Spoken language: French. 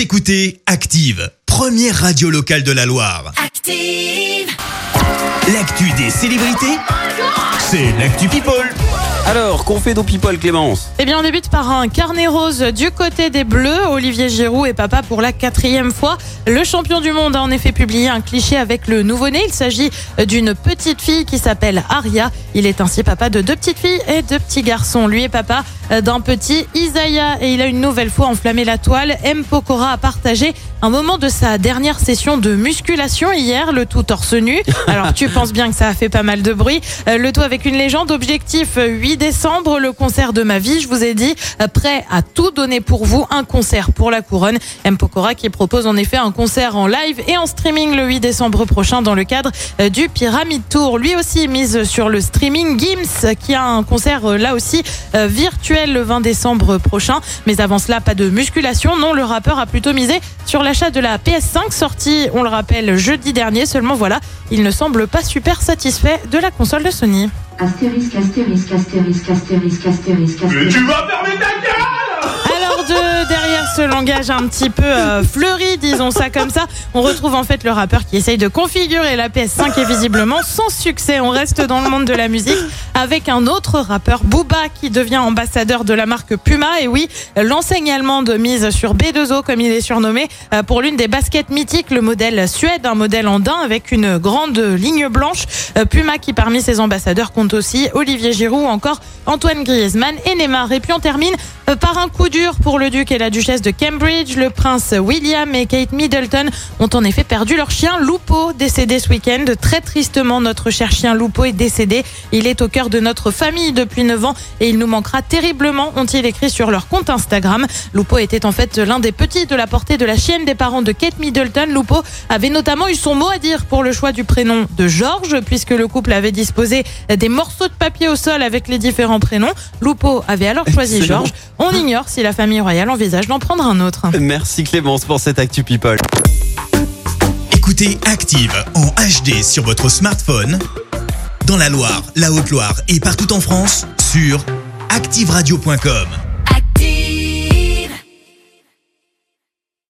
Vous écoutez Active, première radio locale de la Loire. Active. L'actu des célébrités, c'est l'actu People. Alors, qu'on fait nos people, Clémence? Eh bien, on débute par un carnet rose du côté des Bleus. Olivier Giroud est papa pour la quatrième fois. Le champion du monde a en effet publié un cliché avec le nouveau-né. Il s'agit d'une petite fille qui s'appelle Aria. Il est ainsi papa de deux petites filles et deux petits garçons. Lui est papa d'un petit Isaiah et il a une nouvelle fois enflammé la toile. M. Pokora a partagé un moment de sa dernière session de musculation hier, le tout torse nu. Alors tu penses bien que ça a fait pas mal de bruit. Euh, Le tout avec une légende. Objectif euh, 8 décembre, le concert de ma vie. Je vous ai dit, euh, prêt à tout donner pour vous. Un concert pour la couronne. M. Pokora qui propose en effet un concert en live et en streaming le 8 décembre prochain dans le cadre euh, du Pyramid Tour. Lui aussi mise sur le streaming. Gims qui a un concert euh, là aussi euh, le 20 décembre prochain. Mais avant cela, pas de musculation. Non, le rappeur a plutôt misé sur l'achat de la PS5 sortie, on le rappelle, jeudi dernier. Seulement voilà, il ne semble pas super satisfait de la console de Sony. Astérisque, astérisque, astérisque, astérisque, astérisque, astérisque. Alors de derrière ce langage un petit peu euh, fleuri, disons ça comme ça, on retrouve en fait le rappeur qui essaye de configurer la PS5 et visiblement sans succès. On reste dans le monde de la musique avec un autre rappeur, Booba, qui devient ambassadeur de la marque Puma. Et oui, l'enseigne allemande mise sur B2O, comme il est surnommé, euh, pour l'une des baskets mythiques, le modèle Suède, un modèle en daim avec une grande ligne blanche. Euh, Puma qui parmi ses ambassadeurs compte aussi Olivier Giroud ou encore Antoine Griezmann et Neymar. Et puis on termine par un coup dur pour le duc et la duchesse de Cambridge. Le prince William et Kate Middleton ont en effet perdu leur chien Lupo, décédé ce week-end. Très tristement, notre cher chien Lupo est décédé. Il est au cœur de notre famille depuis 9 ans et il nous manquera terriblement, ont-ils écrit sur leur compte Instagram. Lupo était en fait l'un des petits de la portée de la chienne des parents de Kate Middleton. Lupo avait notamment eu son mot à dire pour le choix du prénom de George, puisque le couple avait disposé des morceaux de papier au sol avec les différents prénoms. Lupo avait alors choisi Excellent. George. On ignore si la famille royale envisage d'en prendre un autre. Merci Clémence pour cette actu people. Écoutez Active en HD sur votre smartphone, dans la Loire, la Haute-Loire et partout en France, sur activeradio.com.